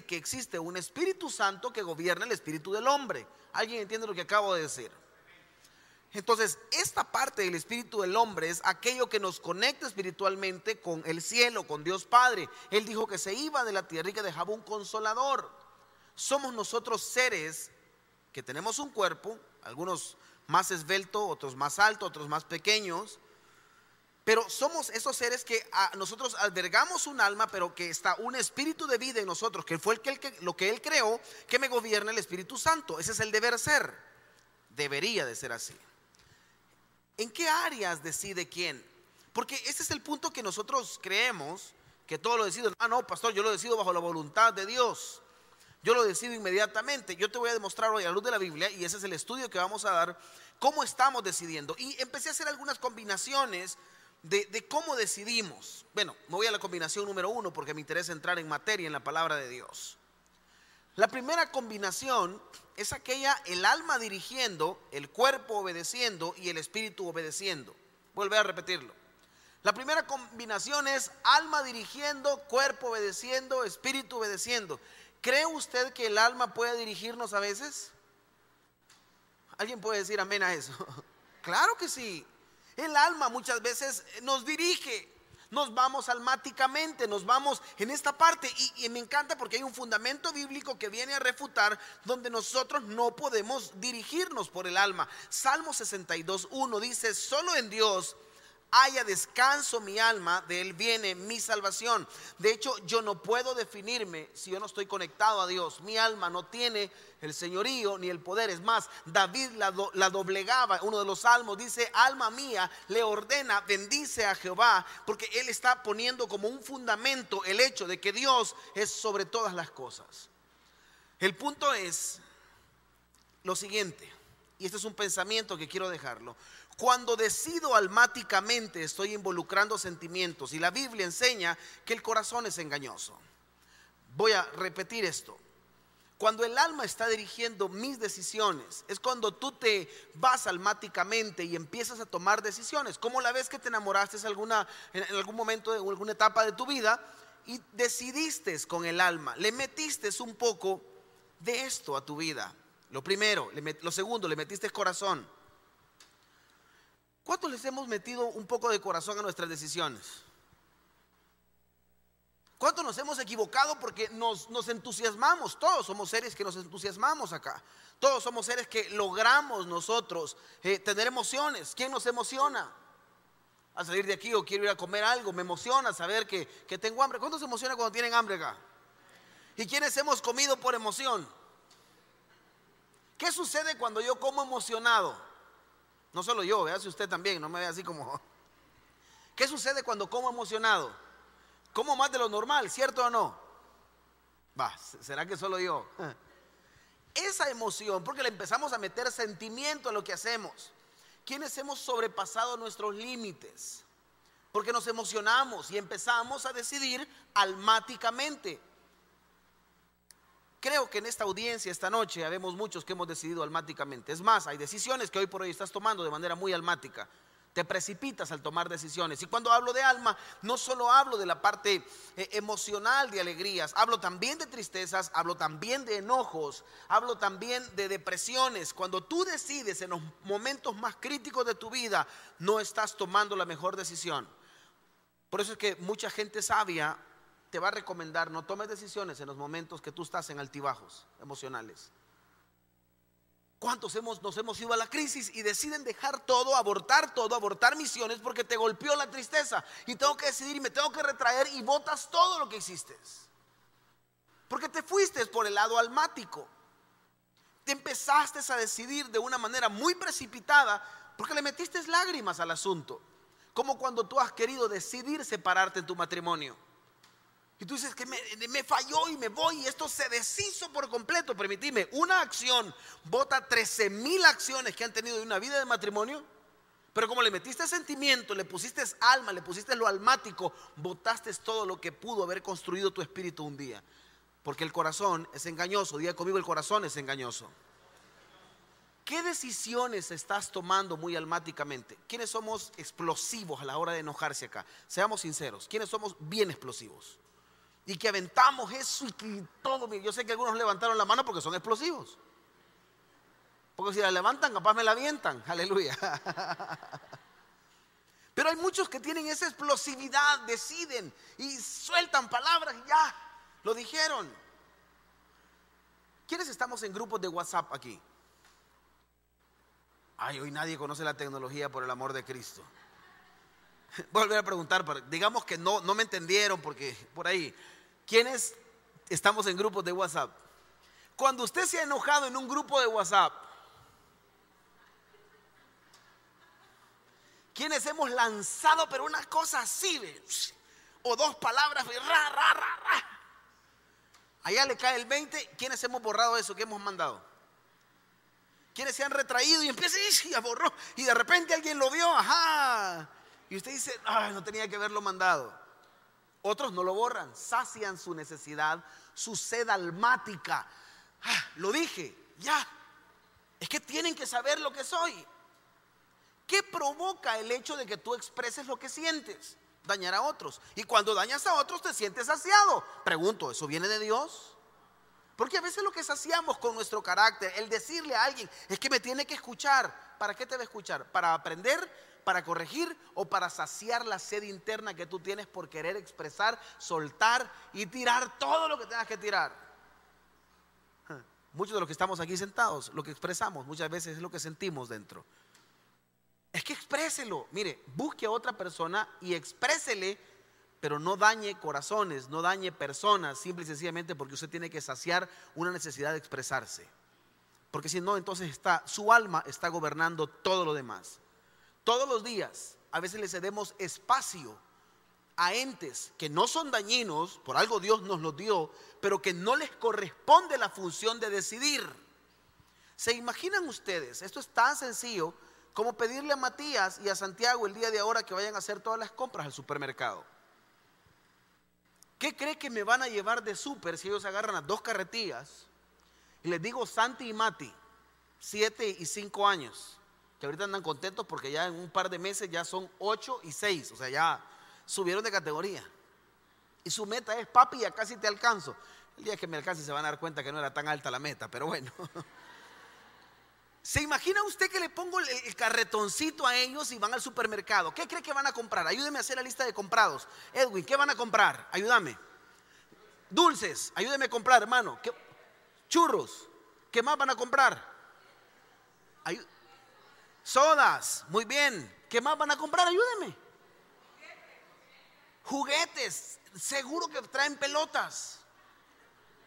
que existe un Espíritu Santo que gobierna el espíritu del hombre. ¿Alguien entiende lo que acabo de decir? Entonces, esta parte del espíritu del hombre es aquello que nos conecta espiritualmente con el cielo, con Dios Padre. Él dijo que se iba de la tierra y que dejaba un consolador. Somos nosotros seres que tenemos un cuerpo, algunos más esbelto, otros más alto, otros más pequeños, pero somos esos seres que nosotros albergamos un alma, pero que está un espíritu de vida en nosotros, que fue el que, lo que Él creó, que me gobierna el Espíritu Santo. Ese es el deber ser. Debería de ser así. ¿En qué áreas decide quién? Porque ese es el punto que nosotros creemos, que todo lo decido. Ah, no, pastor, yo lo decido bajo la voluntad de Dios. Yo lo decido inmediatamente. Yo te voy a demostrar hoy a la luz de la Biblia, y ese es el estudio que vamos a dar, cómo estamos decidiendo. Y empecé a hacer algunas combinaciones de, cómo decidimos. Bueno, me voy a la combinación número uno porque me interesa entrar en materia en la palabra de Dios. La primera combinación es aquella, el alma dirigiendo, el cuerpo obedeciendo y el espíritu obedeciendo. Vuelve a repetirlo. La primera combinación es alma dirigiendo, cuerpo obedeciendo, espíritu obedeciendo. ¿Cree usted que el alma puede dirigirnos a veces? ¿Alguien puede decir amén a eso? Claro que sí. El alma muchas veces nos dirige. Nos vamos almáticamente, nos vamos en esta parte. Y, me encanta porque hay un fundamento bíblico que viene a refutar donde nosotros no podemos dirigirnos por el alma. Salmo 62, 1 dice, solo en Dios haya descanso mi alma, de Él viene mi salvación. De hecho, yo no puedo definirme si yo no estoy conectado a Dios. Mi alma no tiene el señorío ni el poder. Es más, David la, doblegaba. Uno de los salmos dice, alma mía, le ordena, bendice a Jehová, porque Él está poniendo como un fundamento el hecho de que Dios es sobre todas las cosas. El punto es lo siguiente, y este es un pensamiento que quiero dejarlo. Cuando decido almáticamente estoy involucrando sentimientos y la Biblia enseña que el corazón es engañoso. Voy a repetir esto. Cuando el alma está dirigiendo mis decisiones, es cuando tú te vas almáticamente y empiezas a tomar decisiones. Como la vez que te enamoraste alguna, en algún momento, en alguna etapa de tu vida, y decidiste con el alma, le metiste un poco de esto a tu vida. Lo primero, lo segundo, le metiste corazón. ¿Cuántos les hemos metido un poco de corazón a nuestras decisiones? ¿Cuántos nos hemos equivocado porque nos, entusiasmamos? Todos somos seres que nos entusiasmamos acá. Todos somos seres que logramos nosotros eh, tener emociones. ¿Quién nos emociona? A salir de aquí o quiero ir a comer algo. Me emociona saber que, que tengo hambre. ¿Cuántos se emociona cuando tienen hambre acá? ¿Y quiénes hemos comido por emoción? ¿Qué sucede cuando yo como emocionado? No solo yo, vea si usted también, no me vea así como... ¿Qué sucede cuando como emocionado? Como más de lo normal, ¿cierto o no? Va, ¿será que solo yo? Esa emoción, porque le empezamos a meter sentimiento a lo que hacemos. ¿Quiénes hemos sobrepasado nuestros límites? Porque nos emocionamos y empezamos a decidir almáticamente. Creo que en esta audiencia, esta noche, habemos muchos que hemos decidido almáticamente. Es más, hay decisiones que hoy por hoy estás tomando de manera muy almática. Te precipitas al tomar decisiones. Y cuando hablo de alma, no solo hablo de la parte eh, emocional de alegrías, hablo también de tristezas, hablo también de enojos, hablo también de depresiones. Cuando tú decides en los momentos más críticos de tu vida, no estás tomando la mejor decisión. Por eso es que mucha gente sabia te va a recomendar no tomes decisiones en los momentos que tú estás en altibajos emocionales. ¿Cuántos hemos, nos hemos ido a la crisis y deciden dejar todo, abortar todo, abortar misiones porque te golpeó la tristeza y tengo que decidir y me tengo que retraer y votas todo lo que hiciste? Porque te fuiste por el lado almático. Te empezaste a decidir de una manera muy precipitada porque le metiste lágrimas al asunto. Como cuando tú has querido decidir separarte de tu matrimonio. Y tú dices que me, falló y me voy y esto se deshizo por completo. Permitime, una acción vota 13 mil acciones que han tenido de una vida de matrimonio. Pero como le metiste sentimiento, le pusiste alma, le pusiste lo almático, votaste todo lo que pudo haber construido tu espíritu un día. Porque el corazón es engañoso. Día conmigo, el corazón es engañoso. ¿Qué decisiones estás tomando muy almáticamente? ¿Quiénes somos explosivos a la hora de enojarse acá? Seamos sinceros. ¿Quiénes somos bien explosivos? Y que aventamos eso y que todo. Yo sé que algunos levantaron la mano porque son explosivos. Porque si la levantan, capaz me la avientan. Aleluya. Pero hay muchos que tienen esa explosividad, deciden y sueltan palabras y ya, lo dijeron. ¿Quiénes estamos en grupos de WhatsApp aquí? Ay, hoy nadie conoce la tecnología por el amor de Cristo. Voy a volver a preguntar, digamos que no, no me entendieron porque por ahí, ¿quiénes estamos en grupos de WhatsApp? Cuando usted se ha enojado en un grupo de WhatsApp, quienes hemos lanzado, pero una cosa así, o dos palabras, ra, ra. Allá le cae el 20, ¿quiénes hemos borrado eso que hemos mandado? ¿Quiénes se han retraído y empieza y borró? Y de repente alguien lo vio, ajá. Y usted dice, ay, no tenía que haberlo mandado. Otros no lo borran, sacian su necesidad, su sed almática. Ah, lo dije, ya. Es que tienen que saber lo que soy. ¿Qué provoca el hecho de que tú expreses lo que sientes? Dañar a otros. Y cuando dañas a otros te sientes saciado. Pregunto, ¿eso viene de Dios? Porque a veces lo que saciamos con nuestro carácter, el decirle a alguien, es que me tiene que escuchar. ¿Para qué te va a escuchar? ¿Para aprender? ¿Para corregir? ¿O para saciar la sed interna que tú tienes por querer expresar, soltar y tirar todo lo que tengas que tirar? Muchos de los que estamos aquí sentados, lo que expresamos muchas veces es lo que sentimos dentro. Es que expréselo. Mire, busque a otra persona y exprésele, pero no dañe corazones, no dañe personas, simple y sencillamente porque usted tiene que saciar una necesidad de expresarse. Porque si no, entonces está, su alma está gobernando todo lo demás. Todos los días, a veces le cedemos espacio a entes que no son dañinos, por algo Dios nos los dio, pero que no les corresponde la función de decidir. ¿Se imaginan ustedes? Esto es tan sencillo como pedirle a Matías y a Santiago el día de ahora que vayan a hacer todas las compras al supermercado. ¿Qué cree que me van a llevar de súper si ellos agarran las dos carretillas? Y les digo Santi y Mati, siete y cinco años, que ahorita andan contentos porque ya en un par de meses ya son ocho y seis, o sea, ya subieron de categoría. Y su meta es, papi, ya casi te alcanzo. El día que me alcance se van a dar cuenta que no era tan alta la meta, pero bueno. ¿Se imagina usted que le pongo el, carretoncito a ellos y van al supermercado? ¿Qué cree que van a comprar? Ayúdeme a hacer la lista de comprados. Edwin, ¿qué van a comprar? Ayúdame. Dulces, ayúdeme a comprar, hermano. Churros, ¿qué más van a comprar? Sodas, muy bien. ¿Qué más van a comprar? Ayúdeme. Juguetes, seguro que traen pelotas.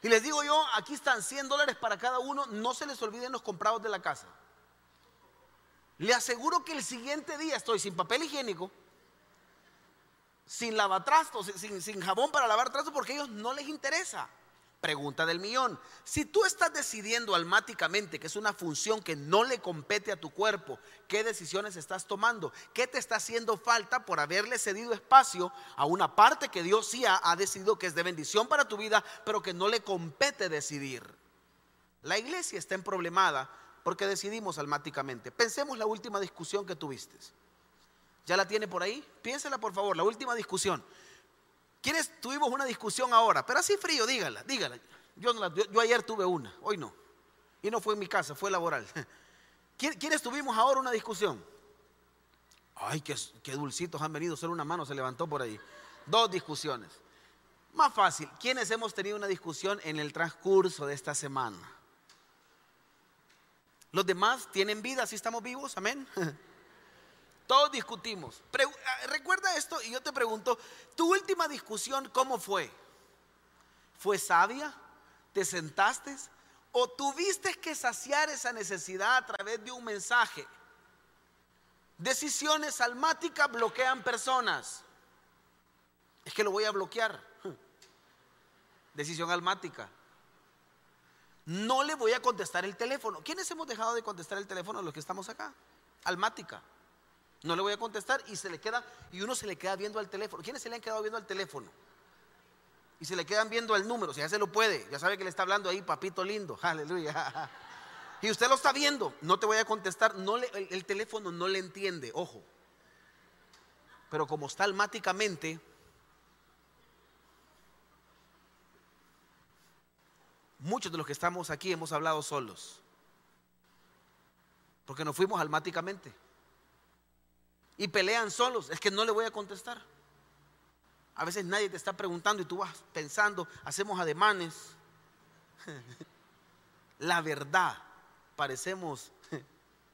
Y les digo yo, aquí están 100 dólares para cada uno, no se les olviden los comprados de la casa. Le aseguro que el siguiente día estoy sin papel higiénico, sin lavatrastos, sin, sin jabón para lavar trastos, porque a ellos no les interesa. Pregunta del millón. Si tú estás decidiendo almáticamente que es una función que no le compete a tu cuerpo, ¿qué decisiones estás tomando? ¿Qué te está haciendo falta por haberle cedido espacio a una parte que Dios sí ha, decidido que es de bendición para tu vida, pero que no le compete decidir? La iglesia está en problemada porque decidimos almáticamente. Pensemos la última discusión que tuviste. ¿Ya la tiene por ahí? Piénsela por favor, la última discusión. ¿Quiénes tuvimos una discusión ahora? Pero así frío, dígala, dígala. Yo, ayer tuve una, hoy no. Y no fue en mi casa, fue laboral. ¿Quiénes tuvimos ahora una discusión? Ay, qué, qué dulcitos han venido, solo una mano se levantó por ahí. Dos discusiones. Más fácil, ¿quiénes hemos tenido una discusión en el transcurso de esta semana? Los demás tienen vida, si estamos vivos, amén. Todos discutimos. Ah, recuerda esto y yo te pregunto, ¿tu última discusión cómo fue? ¿Fue sabia? ¿Te sentaste? ¿O tuviste que saciar esa necesidad a través de un mensaje? Decisiones almáticas bloquean personas. Es que lo voy a bloquear. Decisión almática. No le voy a contestar el teléfono. ¿Quiénes hemos dejado de contestar el teléfono los que estamos acá? Almática. No le voy a contestar y se le queda, y uno se le queda viendo al teléfono. ¿Quiénes se le han quedado viendo al teléfono? Y se le quedan viendo al número, si ya se lo puede, ya sabe que le está hablando ahí, papito lindo, aleluya. Y usted lo está viendo, no te voy a contestar, no le, el, teléfono no le entiende, ojo. Pero como está almáticamente, muchos de los que estamos aquí hemos hablado solos. Porque nos fuimos almáticamente. Y pelean solos. Es que no le voy a contestar. A veces nadie te está preguntando y tú vas pensando, hacemos ademanes. La verdad, parecemos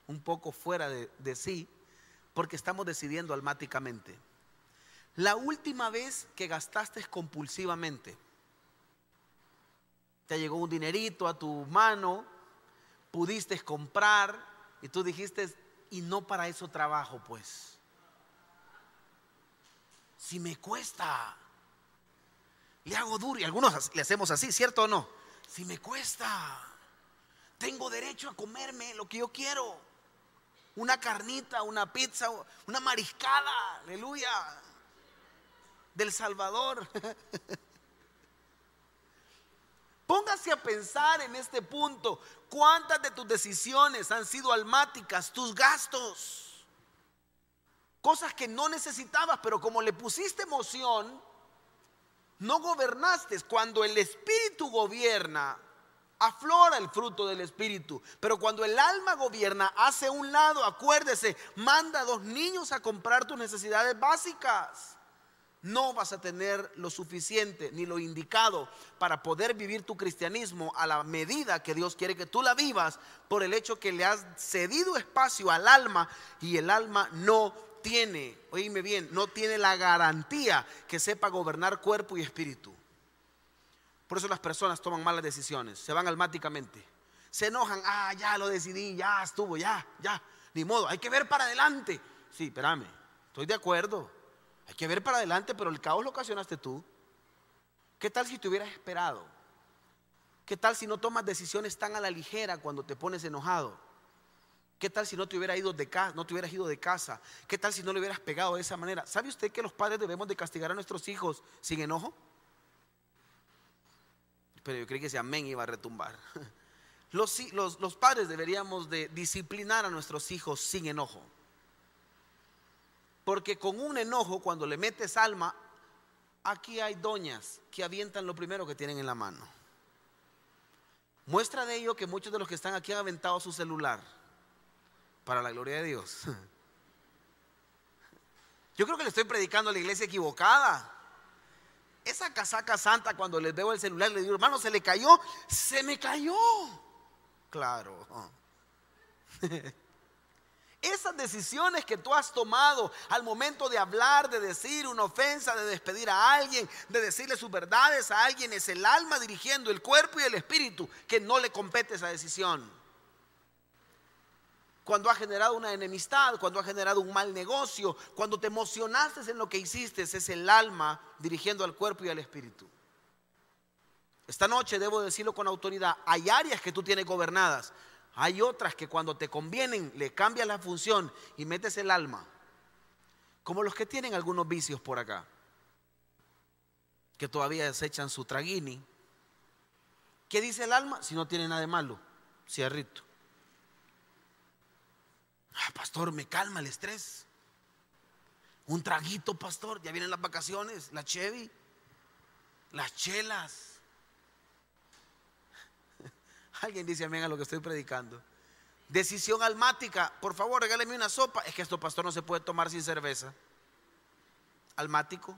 un poco fuera de, sí porque estamos decidiendo almáticamente. La última vez que gastaste compulsivamente, te llegó un dinerito a tu mano, pudiste comprar y tú dijiste, y no para eso trabajo, pues. Si me cuesta, le hago duro y algunos le hacemos así, ¿cierto o no? Si me cuesta, tengo derecho a comerme lo que yo quiero. Una carnita, una pizza, una mariscada, aleluya, del Salvador. Póngase a pensar en este punto. ¿Cuántas de tus decisiones han sido almáticas? Tus gastos. Cosas que no necesitabas, pero como le pusiste emoción, no gobernaste. Cuando el Espíritu gobierna, aflora el fruto del Espíritu. Pero cuando el alma gobierna, hace un lado, acuérdese, manda a dos niños a comprar tus necesidades básicas no vas a tener lo suficiente ni lo indicado para poder vivir tu cristianismo a la medida que Dios quiere que tú la vivas por el hecho que le has cedido espacio al alma y el alma no tiene, oíme bien, no tiene la garantía que sepa gobernar cuerpo y espíritu. Por eso las personas toman malas decisiones, se van almáticamente, se enojan, ah, ya lo decidí, ya estuvo, ya, ya, ni modo, hay que ver para adelante. Sí, espérame, estoy de acuerdo hay que ver para adelante, pero el caos lo ocasionaste tú. ¿Qué tal si te hubieras esperado? ¿Qué tal si no tomas decisiones tan a la ligera cuando te pones enojado? ¿Qué tal si no te hubieras ido de casa, no te hubieras ido de casa? ¿Qué tal si no le hubieras pegado de esa manera? ¿Sabe usted que los padres debemos de castigar a nuestros hijos sin enojo? Pero yo creí que ese amén iba a retumbar. Los, los, los padres deberíamos de disciplinar a nuestros hijos sin enojo. Porque con un enojo, cuando le metes alma, aquí hay doñas que avientan lo primero que tienen en la mano. Muestra de ello que muchos de los que están aquí han aventado su celular. Para la gloria de Dios. Yo creo que le estoy predicando a la iglesia equivocada. Esa casaca santa, cuando les veo el celular, le digo, hermano, se le cayó, se me cayó. Claro. Esas decisiones que tú has tomado al momento de hablar, de decir una ofensa, de despedir a alguien, de decirle sus verdades a alguien, es el alma dirigiendo el cuerpo y el espíritu que no le compete esa decisión. Cuando ha generado una enemistad, cuando ha generado un mal negocio, cuando te emocionaste en lo que hiciste, es el alma dirigiendo al cuerpo y al espíritu. Esta noche debo decirlo con autoridad, hay áreas que tú tienes gobernadas, hay otras que cuando te convienen le cambias la función y metes el alma. Como los que tienen algunos vicios por acá. Que todavía desechan su traguini. ¿Qué dice el alma? Si no tiene nada de malo. Cierrito. Ah, pastor, me calma el estrés. Un traguito, pastor. Ya vienen las vacaciones. La Chevy. Las chelas. Alguien dice amén a lo que estoy predicando. Decisión almática. Por favor, regáleme una sopa. Es que esto, pastor, no se puede tomar sin cerveza. Almático.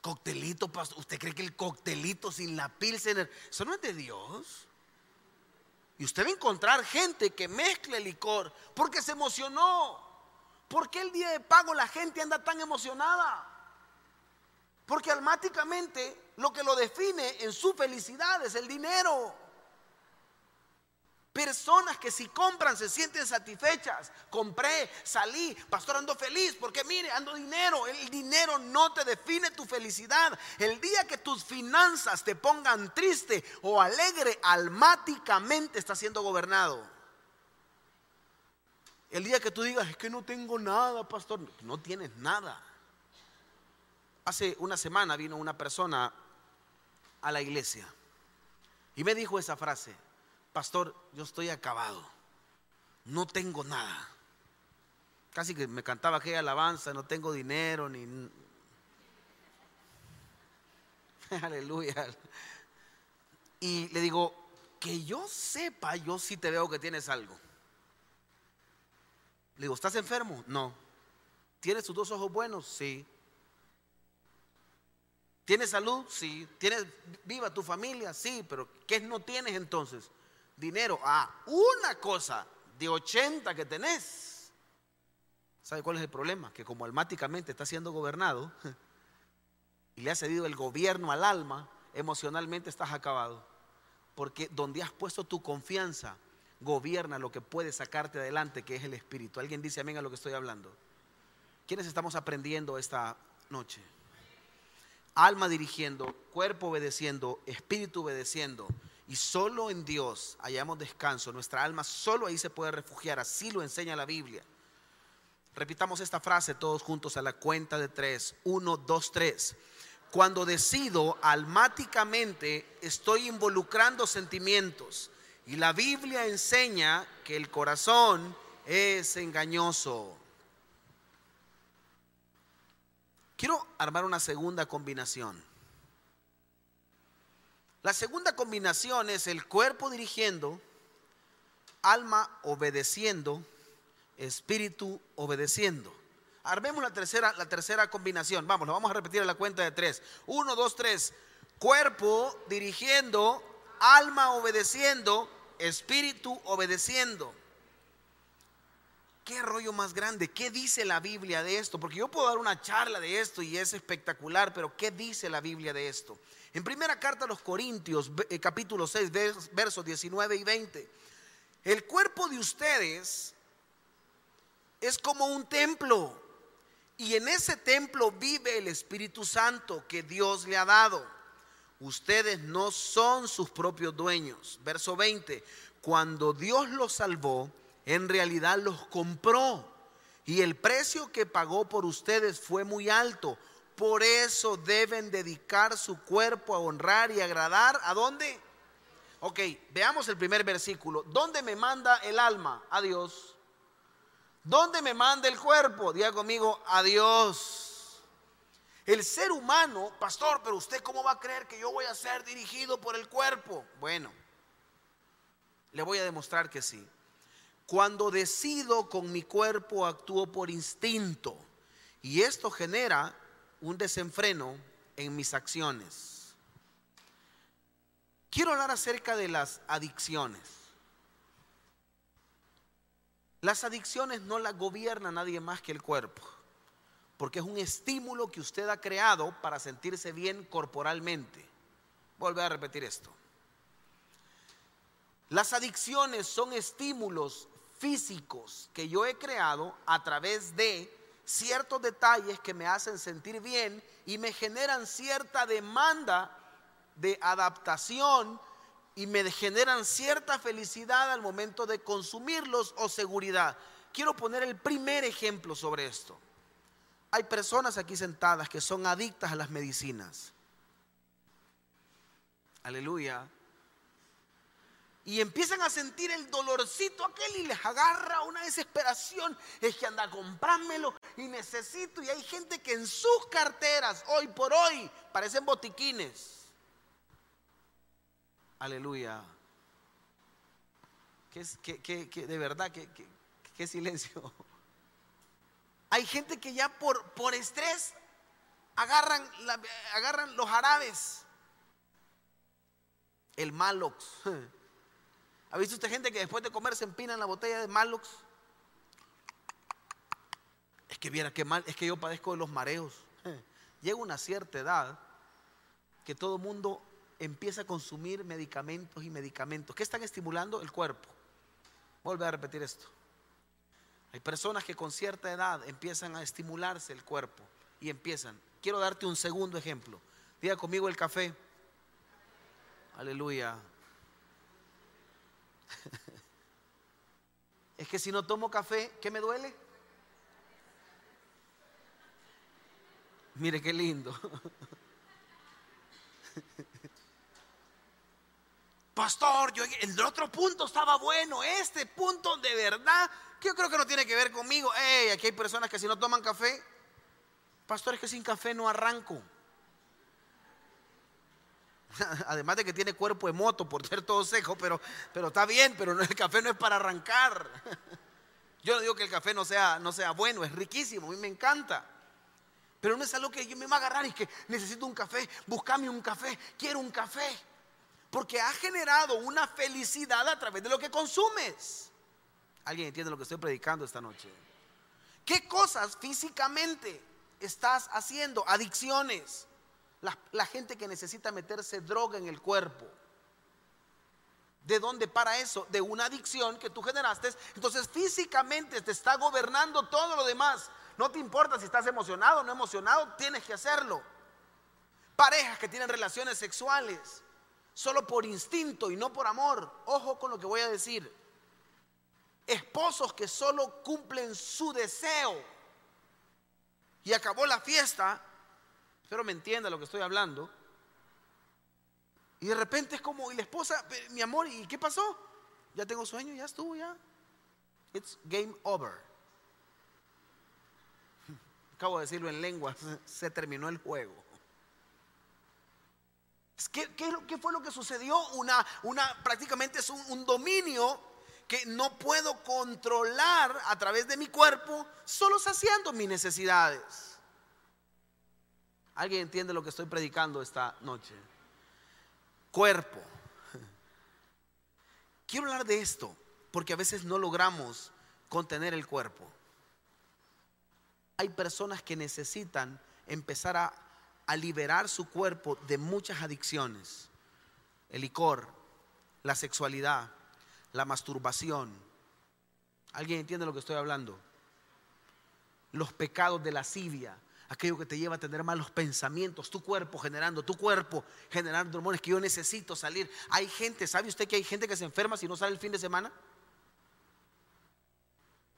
Coctelito, pastor. ¿Usted cree que el coctelito sin la pilsener, eso no es de Dios? Y usted va a encontrar gente que mezcle licor porque se emocionó. ¿Por qué el día de pago la gente anda tan emocionada? Porque almáticamente lo que lo define en su felicidad es el dinero. Personas que si compran se sienten satisfechas. Compré, salí, pastor, ando feliz porque mire, ando dinero. El dinero no te define tu felicidad. El día que tus finanzas te pongan triste o alegre, almáticamente está siendo gobernado. El día que tú digas, es que no tengo nada, pastor, no tienes nada. Hace una semana vino una persona a la iglesia y me dijo esa frase, pastor, yo estoy acabado, no tengo nada. Casi que me cantaba aquella alabanza, no tengo dinero ni... Aleluya. y le digo, que yo sepa, yo sí te veo que tienes algo. Le digo, ¿estás enfermo? No. ¿Tienes tus dos ojos buenos? Sí. ¿Tienes salud? Sí. ¿Tienes viva tu familia? Sí, pero ¿qué no tienes entonces? Dinero. Ah, una cosa de 80 que tenés. ¿Sabe cuál es el problema? Que como almáticamente está siendo gobernado y le ha cedido el gobierno al alma, emocionalmente estás acabado. Porque donde has puesto tu confianza, gobierna lo que puede sacarte adelante, que es el Espíritu. ¿Alguien dice amén a lo que estoy hablando? ¿Quiénes estamos aprendiendo esta noche? Alma dirigiendo, cuerpo obedeciendo, espíritu obedeciendo. Y solo en Dios hallamos descanso. Nuestra alma solo ahí se puede refugiar. Así lo enseña la Biblia. Repitamos esta frase todos juntos a la cuenta de tres. Uno, dos, tres. Cuando decido almáticamente, estoy involucrando sentimientos. Y la Biblia enseña que el corazón es engañoso. Quiero armar una segunda combinación. La segunda combinación es el cuerpo dirigiendo, alma obedeciendo, espíritu obedeciendo. Armemos la tercera, la tercera combinación. Vamos, lo vamos a repetir a la cuenta de tres. Uno, dos, tres. Cuerpo dirigiendo, alma obedeciendo, espíritu obedeciendo. ¿Qué rollo más grande? ¿Qué dice la Biblia de esto? Porque yo puedo dar una charla de esto y es espectacular, pero ¿qué dice la Biblia de esto? En primera carta a los Corintios, eh, capítulo 6, versos 19 y 20. El cuerpo de ustedes es como un templo y en ese templo vive el Espíritu Santo que Dios le ha dado. Ustedes no son sus propios dueños. Verso 20. Cuando Dios los salvó, en realidad los compró. Y el precio que pagó por ustedes fue muy alto. Por eso deben dedicar su cuerpo a honrar y agradar. ¿A dónde? Ok, veamos el primer versículo. ¿Dónde me manda el alma? A Dios. ¿Dónde me manda el cuerpo? Diga conmigo, a Dios. El ser humano, pastor, pero usted cómo va a creer que yo voy a ser dirigido por el cuerpo? Bueno, le voy a demostrar que sí. Cuando decido con mi cuerpo, actúo por instinto. Y esto genera un desenfreno en mis acciones. Quiero hablar acerca de las adicciones. Las adicciones no las gobierna nadie más que el cuerpo, porque es un estímulo que usted ha creado para sentirse bien corporalmente. Vuelve a repetir esto. Las adicciones son estímulos físicos que yo he creado a través de ciertos detalles que me hacen sentir bien y me generan cierta demanda de adaptación y me generan cierta felicidad al momento de consumirlos o seguridad. Quiero poner el primer ejemplo sobre esto. Hay personas aquí sentadas que son adictas a las medicinas. Aleluya. Y empiezan a sentir el dolorcito aquel y les agarra una desesperación. Es que anda a comprármelo y necesito. Y hay gente que en sus carteras, hoy por hoy, parecen botiquines. Aleluya. ¿Qué, de verdad, qué, silencio. Hay gente que ya por, por estrés agarran, agarran los árabes. El Malox. ¿Ha visto usted gente que después de comer se empina en la botella de Malox? Es que viera qué mal, es que yo padezco de los mareos. Llega una cierta edad que todo mundo empieza a consumir medicamentos y medicamentos. ¿Qué están estimulando? El cuerpo. Vuelve a repetir esto. Hay personas que con cierta edad empiezan a estimularse el cuerpo y empiezan. Quiero darte un segundo ejemplo. Diga conmigo el café. Aleluya. Es que si no tomo café, ¿qué me duele? Mire qué lindo. Pastor, yo, el otro punto estaba bueno, este punto de verdad, que yo creo que no tiene que ver conmigo. Hey, aquí hay personas que si no toman café, pastor, es que sin café no arranco. Además de que tiene cuerpo de moto por ser todo seco, pero, pero está bien, pero el café no es para arrancar. Yo no digo que el café no sea, no sea bueno, es riquísimo, a mí me encanta. Pero no es algo que yo me va a agarrar y que necesito un café, buscame un café, quiero un café. Porque ha generado una felicidad a través de lo que consumes. ¿Alguien entiende lo que estoy predicando esta noche? ¿Qué cosas físicamente estás haciendo? Adicciones. La, gente que necesita meterse droga en el cuerpo. ¿De dónde para eso? De una adicción que tú generaste. Entonces físicamente te está gobernando todo lo demás. No te importa si estás emocionado o no emocionado, tienes que hacerlo. Parejas que tienen relaciones sexuales solo por instinto y no por amor. Ojo con lo que voy a decir. Esposos que solo cumplen su deseo. Y acabó la fiesta. Espero me entienda lo que estoy hablando. Y de repente es como, y la esposa, mi amor, ¿y qué pasó? Ya tengo sueño, ya estuvo, ya. It's game over. Acabo de decirlo en lengua, se terminó el juego. ¿Qué, qué, fue lo que sucedió? Una, una, prácticamente es un, un dominio que no puedo controlar a través de mi cuerpo, solo saciando mis necesidades. ¿Alguien entiende lo que estoy predicando esta noche? Cuerpo. Quiero hablar de esto porque a veces no logramos contener el cuerpo. Hay personas que necesitan empezar a liberar su cuerpo de muchas adicciones. El licor, la sexualidad, la masturbación. ¿Alguien entiende lo que estoy hablando? Los pecados de lascivia, aquello que te lleva a tener malos pensamientos, tu cuerpo generando, tu cuerpo generando hormonas que yo necesito salir. Hay gente, ¿sabe usted que hay gente que se enferma si no sale el fin de semana?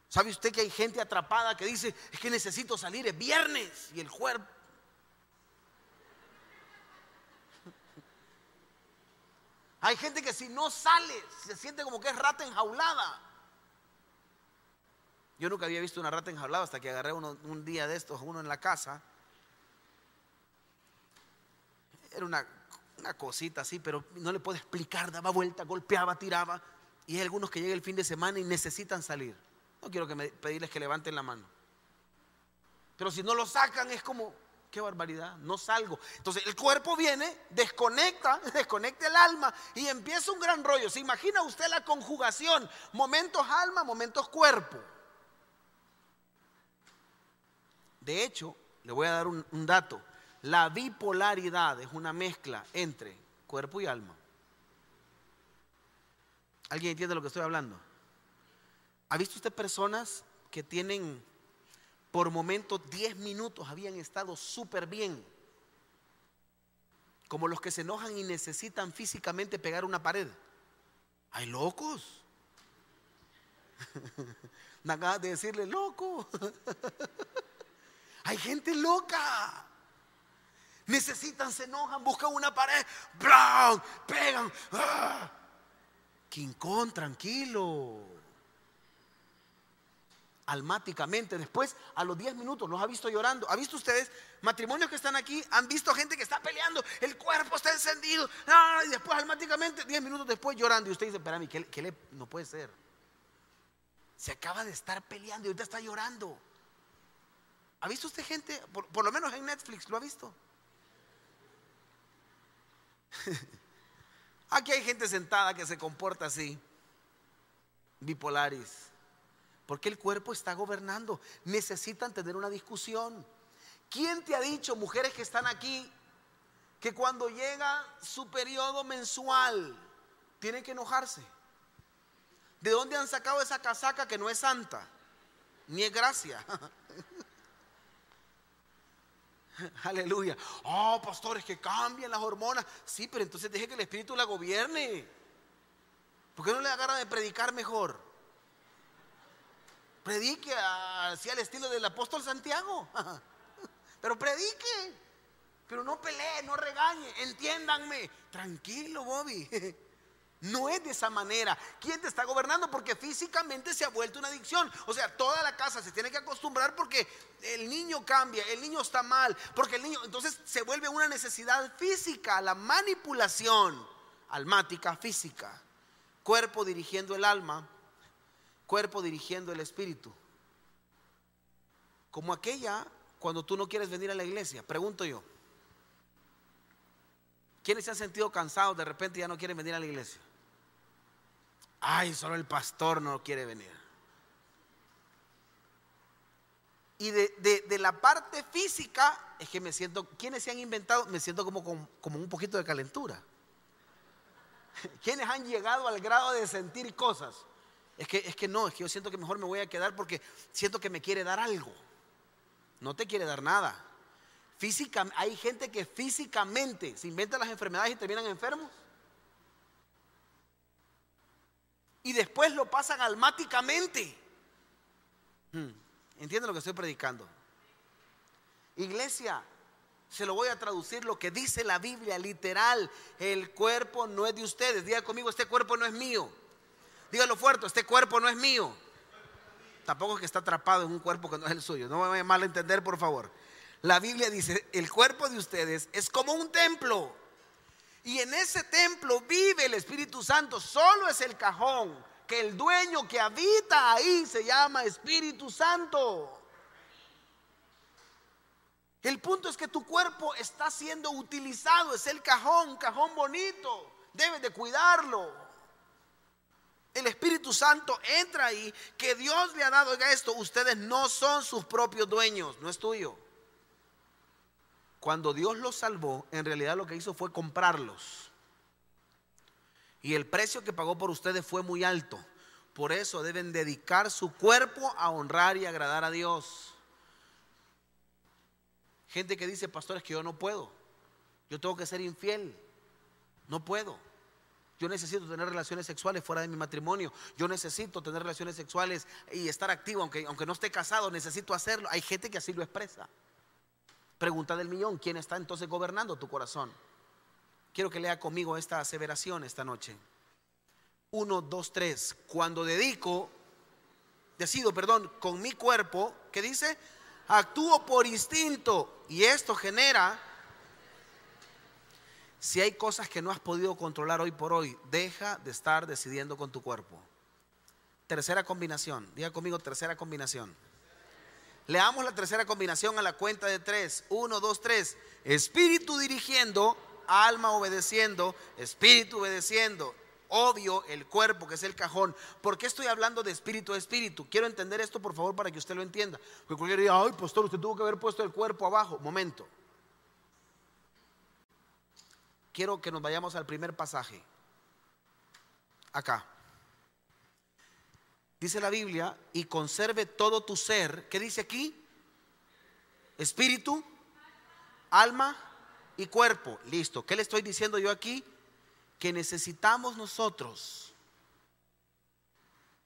¿Sabe usted que hay gente atrapada que dice, es que necesito salir, es viernes y el cuerpo Hay gente que si no sale se siente como que es rata enjaulada. Yo nunca había visto una rata enjaulada hasta que agarré un día de estos, uno en la casa. Era una, una, cosita así, pero no le puedo explicar, daba vuelta, golpeaba, tiraba. Y hay algunos que llegan el fin de semana y necesitan salir. No quiero que me, pedirles que levanten la mano. Pero si no lo sacan es como, qué barbaridad, no salgo. Entonces el cuerpo viene, desconecta, desconecta el alma y empieza un gran rollo. ¿Se imagina usted la conjugación? Momentos alma, momentos cuerpo. De hecho, le voy a dar un, dato. La bipolaridad es una mezcla entre cuerpo y alma. ¿Alguien entiende lo que estoy hablando? ¿Ha visto usted personas que tienen por momentos 10 minutos habían estado súper bien. Como los que se enojan y necesitan físicamente pegar una pared. Hay locos. Me de decirle loco. Hay gente loca. Necesitan, se enojan, buscan una pared, ¡blam! pegan. ¡Ah! Tranquilo almáticamente. Después, a los 10 minutos, los ha visto llorando. ¿Ha visto ustedes matrimonios que están aquí? ¿Han visto gente que está peleando? El cuerpo está encendido. Ah, y después, almáticamente, 10 minutos después llorando. Y usted dice, espérame, ¿qué, qué le, no puede ser? Se acaba de estar peleando y ahorita está llorando. ¿Ha visto usted gente, por, lo menos en Netflix, lo ha visto? Aquí hay gente sentada que se comporta así, bipolaris porque el cuerpo está gobernando. Necesitan tener una discusión. ¿Quién te ha dicho, mujeres que están aquí, que cuando llega su periodo mensual tienen que enojarse? ¿De dónde han sacado esa casaca que no es santa? Ni es gracia. Aleluya. Oh, pastores, que cambien las hormonas. Sí, pero entonces deje que el Espíritu la gobierne. ¿Por qué no le agarra de predicar mejor? Predique así al estilo del apóstol Santiago. Pero predique. Pero no pelee, no regañe. Entiéndanme. Tranquilo, Bobby. No es de esa manera. ¿Quién te está gobernando? Porque físicamente se ha vuelto una adicción. O sea, toda la casa se tiene que acostumbrar porque el niño cambia, el niño está mal, porque el niño, entonces se vuelve una necesidad física, la manipulación almática física. Cuerpo dirigiendo el alma, cuerpo dirigiendo el espíritu. Como aquella cuando tú no quieres venir a la iglesia, pregunto yo. ¿Quiénes se han sentido cansados de repente y ya no quieren venir a la iglesia? Ay, solo el pastor no quiere venir. Y de, la parte física, es que me siento, ¿quiénes se han inventado? Me siento como, como, un poquito de calentura. ¿Quiénes han llegado al grado de sentir cosas? Es que, es que no, es que yo siento que mejor me voy a quedar porque siento que me quiere dar algo. No te quiere dar nada. Física, hay gente que físicamente se inventa las enfermedades y terminan enfermos. Y después lo pasan almáticamente. Hmm, ¿Entienden lo que estoy predicando? Iglesia, se lo voy a traducir lo que dice la Biblia, literal. El cuerpo no es de ustedes. Diga conmigo, este cuerpo no es mío. Dígalo fuerte, este cuerpo no es mío. Tampoco es que está atrapado en un cuerpo que no es el suyo. No me vaya mal a entender, por favor. La Biblia dice, el cuerpo de ustedes es como un templo y en ese templo vive el Espíritu Santo. Solo es el cajón que el dueño que habita ahí se llama Espíritu Santo. El punto es que tu cuerpo está siendo utilizado, es el cajón, cajón bonito, debes de cuidarlo. El Espíritu Santo entra ahí, que Dios le ha dado, esto, ustedes no son sus propios dueños, no es tuyo. Cuando Dios los salvó, en realidad lo que hizo fue comprarlos. Y el precio que pagó por ustedes fue muy alto. Por eso deben dedicar su cuerpo a honrar y agradar a Dios. Gente que dice, pastor, es que yo no puedo. Yo tengo que ser infiel. No puedo. Yo necesito tener relaciones sexuales fuera de mi matrimonio. Yo necesito tener relaciones sexuales y estar activo, aunque, aunque no esté casado, necesito hacerlo. Hay gente que así lo expresa. Pregunta del millón, ¿quién está entonces gobernando tu corazón? Quiero que lea conmigo esta aseveración esta noche. Uno, dos, tres. Cuando dedico, decido, perdón, con mi cuerpo, ¿qué dice? Actúo por instinto y esto genera, si hay cosas que no has podido controlar hoy por hoy, deja de estar decidiendo con tu cuerpo. Tercera combinación, diga conmigo tercera combinación. Leamos la tercera combinación a la cuenta de tres. Uno, dos, tres. Espíritu dirigiendo, alma obedeciendo, espíritu obedeciendo. Obvio, el cuerpo, que es el cajón. ¿Por qué estoy hablando de espíritu a espíritu? Quiero entender esto, por favor, para que usted lo entienda. Porque cualquiera diga, ay, pastor, usted tuvo que haber puesto el cuerpo abajo. Momento. Quiero que nos vayamos al primer pasaje. Acá. Dice la Biblia, y conserve todo tu ser. ¿Qué dice aquí? Espíritu, alma y cuerpo. Listo. ¿Qué le estoy diciendo yo aquí? Que necesitamos nosotros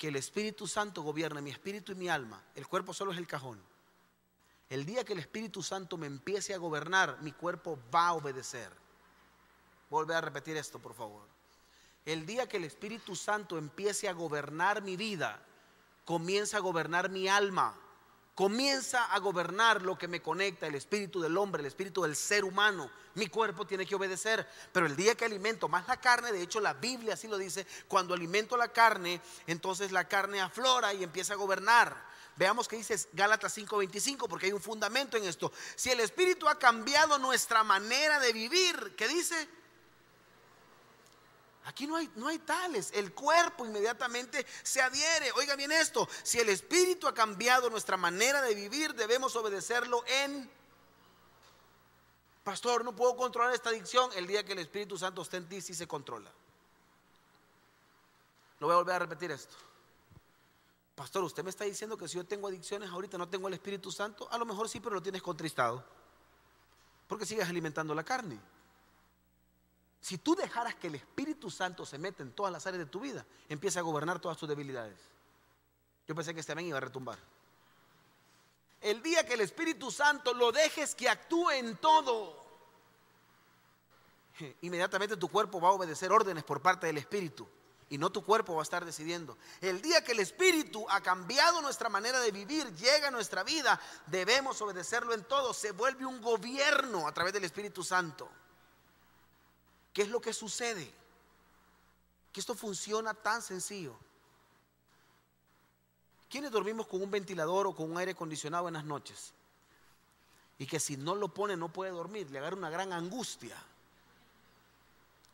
que el Espíritu Santo gobierne mi espíritu y mi alma. El cuerpo solo es el cajón. El día que el Espíritu Santo me empiece a gobernar, mi cuerpo va a obedecer. Vuelve a repetir esto, por favor. El día que el Espíritu Santo empiece a gobernar mi vida, comienza a gobernar mi alma, comienza a gobernar lo que me conecta, el espíritu del hombre, el espíritu del ser humano. Mi cuerpo tiene que obedecer, pero el día que alimento más la carne, de hecho la Biblia así lo dice, cuando alimento la carne, entonces la carne aflora y empieza a gobernar. Veamos qué dice Gálatas 5:25, porque hay un fundamento en esto. Si el Espíritu ha cambiado nuestra manera de vivir, ¿qué dice? Aquí no hay, no hay tales. El cuerpo inmediatamente se adhiere. Oiga bien esto. Si el Espíritu ha cambiado nuestra manera de vivir, debemos obedecerlo en... Pastor, no puedo controlar esta adicción. El día que el Espíritu Santo esté en ti, sí se controla. No voy a volver a repetir esto. Pastor, usted me está diciendo que si yo tengo adicciones ahorita no tengo el Espíritu Santo. A lo mejor sí, pero lo tienes contristado. Porque sigues alimentando la carne. Si tú dejaras que el Espíritu Santo se meta en todas las áreas de tu vida, empieza a gobernar todas tus debilidades. Yo pensé que este amén iba a retumbar. El día que el Espíritu Santo lo dejes que actúe en todo, inmediatamente tu cuerpo va a obedecer órdenes por parte del Espíritu y no tu cuerpo va a estar decidiendo. El día que el Espíritu ha cambiado nuestra manera de vivir, llega a nuestra vida, debemos obedecerlo en todo. Se vuelve un gobierno a través del Espíritu Santo. ¿Qué es lo que sucede? Que esto funciona tan sencillo. ¿Quiénes dormimos con un ventilador o con un aire acondicionado en las noches? Y que si no lo pone no puede dormir, le agarra una gran angustia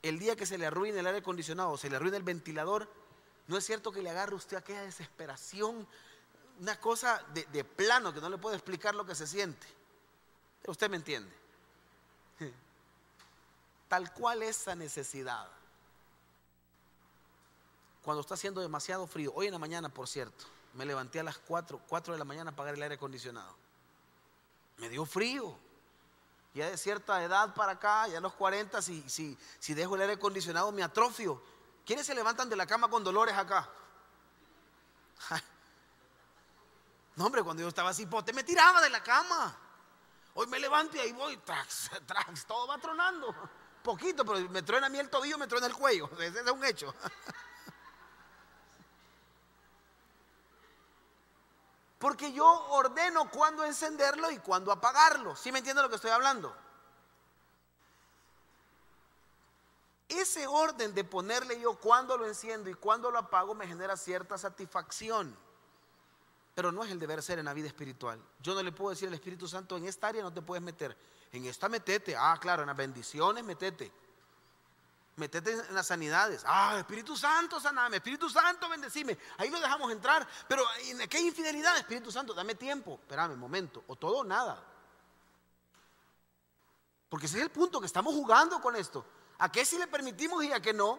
el día que se le arruine el aire acondicionado, se le arruine el ventilador, no es cierto que le agarre usted aquella desesperación, una cosa de, plano que no le puedo explicar lo que se siente. usted me entiende. Tal cual esa necesidad. Cuando está haciendo demasiado frío, hoy en la mañana, por cierto, me levanté a las 4, 4 de la mañana a apagar el aire acondicionado. Me dio frío ya de cierta edad para acá, ya a los 40, si, si, si dejo el aire acondicionado me atrofio. ¿Quiénes se levantan de la cama con dolores acá? No, hombre, cuando yo estaba así, pote, me tiraba de la cama. Hoy me levanto y ahí voy, trax, trax, todo va tronando. Poquito, pero me truena a mí el tobillo, me truena el cuello. Ese es un hecho. Porque yo ordeno cuándo encenderlo y cuándo apagarlo. ¿Sí me entiende lo que estoy hablando? Ese orden de ponerle yo cuándo lo enciendo y cuándo lo apago me genera cierta satisfacción. Pero no es el deber ser en la vida espiritual. Yo no le puedo decir al Espíritu Santo, en esta área no te puedes meter. En esta metete. Ah, claro, en las bendiciones metete. Metete en las sanidades. Ah, Espíritu Santo, saname. Espíritu Santo, bendecime. Ahí lo dejamos entrar. Pero ¿en qué infidelidad? Espíritu Santo, dame tiempo. Espérame un momento. O todo o nada. Porque ese es el punto que estamos jugando con esto. ¿A qué si le permitimos y a qué no?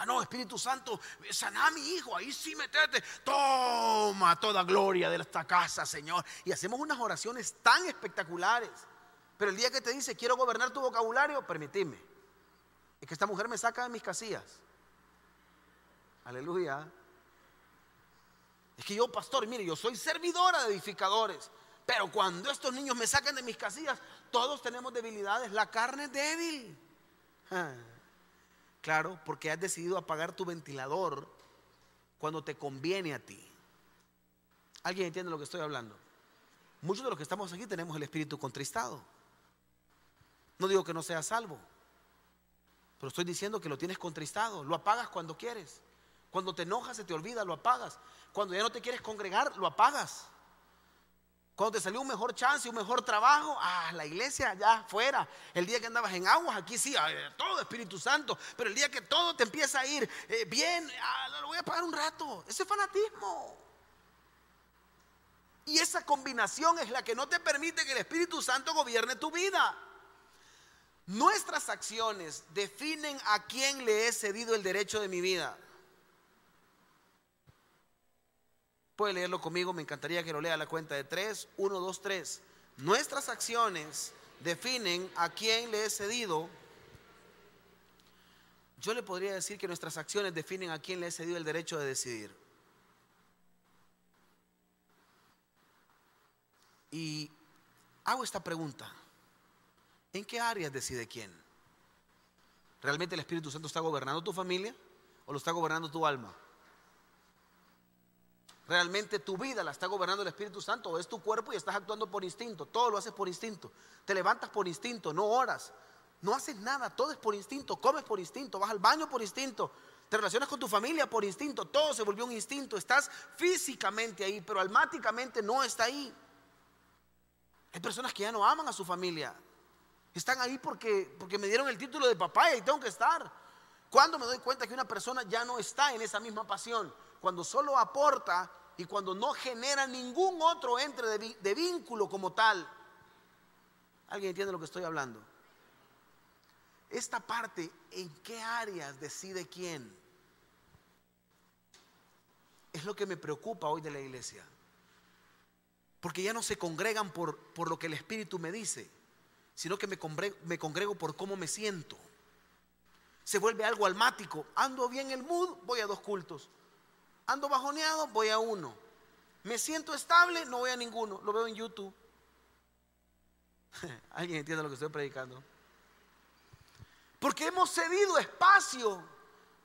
Ah, no, Espíritu Santo, sana mi hijo, ahí sí metete. Toma toda gloria de esta casa, Señor. Y hacemos unas oraciones tan espectaculares. Pero el día que te dice, quiero gobernar tu vocabulario, permitime. Es que esta mujer me saca de mis casillas. Aleluya. Es que yo, pastor, mire, yo soy servidora de edificadores. Pero cuando estos niños me sacan de mis casillas, todos tenemos debilidades. La carne es débil. Claro, porque has decidido apagar tu ventilador cuando te conviene a ti. ¿Alguien entiende lo que estoy hablando? Muchos de los que estamos aquí tenemos el espíritu contristado. No digo que no sea salvo. Pero estoy diciendo que lo tienes contristado. Lo apagas cuando quieres. Cuando te enojas, se te olvida, lo apagas. Cuando ya no te quieres congregar, lo apagas. Cuando te salió un mejor chance, un mejor trabajo, ah, la iglesia ya fuera. El día que andabas en aguas, aquí sí, todo Espíritu Santo. Pero el día que todo te empieza a ir eh, bien, ah, lo voy a apagar un rato. Ese fanatismo. Y esa combinación es la que no te permite que el Espíritu Santo gobierne tu vida. Nuestras acciones definen a quién le he cedido el derecho de mi vida. Puede leerlo conmigo, me encantaría que lo lea a la cuenta de tres, uno, dos, tres. Nuestras acciones definen a quién le he cedido. Yo le podría decir que nuestras acciones definen a quién le he cedido el derecho de decidir. Y hago esta pregunta. ¿En qué áreas decide quién? ¿Realmente el Espíritu Santo está gobernando tu familia o lo está gobernando tu alma? ¿Realmente tu vida la está gobernando el Espíritu Santo o es tu cuerpo y estás actuando por instinto? Todo lo haces por instinto. Te levantas por instinto, no oras. No haces nada, todo es por instinto. Comes por instinto, vas al baño por instinto. Te relacionas con tu familia por instinto. Todo se volvió un instinto. Estás físicamente ahí, pero almáticamente no está ahí. Hay personas que ya no aman a su familia. Están ahí porque, porque me dieron el título de papá y tengo que estar. Cuando me doy cuenta que una persona ya no está en esa misma pasión? Cuando solo aporta y cuando no genera ningún otro entre de, vínculo como tal. ¿Alguien entiende lo que estoy hablando? Esta parte, ¿en qué áreas decide quién? Es lo que me preocupa hoy de la iglesia. Porque ya no se congregan por, por lo que el Espíritu me dice sino que me congrego, por cómo me siento. Se vuelve algo almático. Ando bien el mood, voy a dos cultos. Ando bajoneado, voy a uno. Me siento estable, no voy a ninguno. Lo veo en YouTube. ¿Alguien entiende lo que estoy predicando? Porque hemos cedido espacio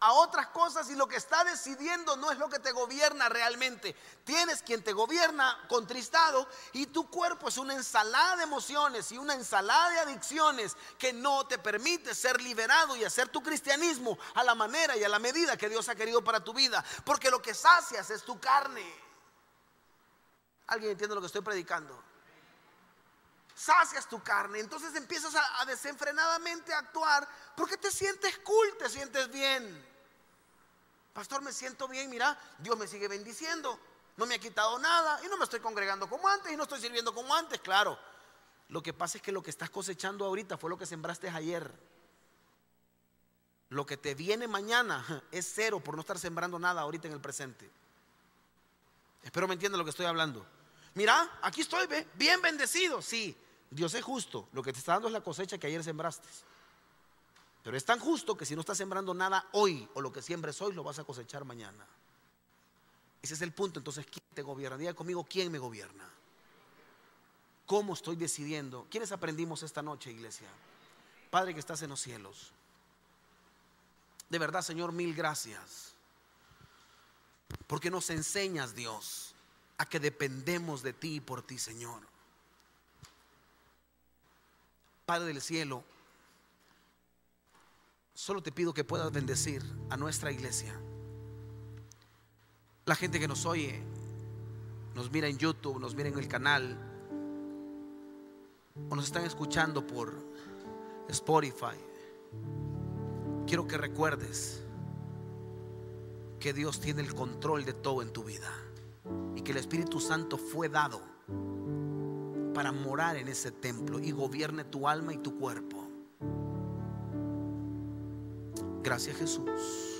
a otras cosas y lo que está decidiendo no es lo que te gobierna realmente. Tienes quien te gobierna contristado y tu cuerpo es una ensalada de emociones y una ensalada de adicciones que no te permite ser liberado y hacer tu cristianismo a la manera y a la medida que Dios ha querido para tu vida. Porque lo que sacias es tu carne. ¿Alguien entiende lo que estoy predicando? Sacias tu carne, entonces empiezas a, desenfrenadamente a actuar porque te sientes cool, te sientes bien. Pastor, me siento bien, mira, Dios me sigue bendiciendo, no me ha quitado nada y no me estoy congregando como antes y no estoy sirviendo como antes, claro. Lo que pasa es que lo que estás cosechando ahorita fue lo que sembraste ayer. Lo que te viene mañana es cero por no estar sembrando nada ahorita en el presente. Espero me entiendan lo que estoy hablando. Mira, aquí estoy, bien bendecido. Sí, Dios es justo. Lo que te está dando es la cosecha que ayer sembraste. Pero es tan justo que si no estás sembrando nada hoy o lo que siembres hoy lo vas a cosechar mañana. Ese es el punto. Entonces, ¿quién te gobierna? Diga conmigo, ¿quién me gobierna? ¿Cómo estoy decidiendo? ¿Quiénes aprendimos esta noche, iglesia? Padre que estás en los cielos. De verdad, Señor, mil gracias. Porque nos enseñas, Dios, a que dependemos de ti y por ti, Señor. Padre del cielo, solo te pido que puedas bendecir a nuestra iglesia. La gente que nos oye, nos mira en YouTube, nos mira en el canal, o nos están escuchando por Spotify. Quiero que recuerdes que Dios tiene el control de todo en tu vida y que el Espíritu Santo fue dado para morar en ese templo y gobierne tu alma y tu cuerpo. Gracias Jesús.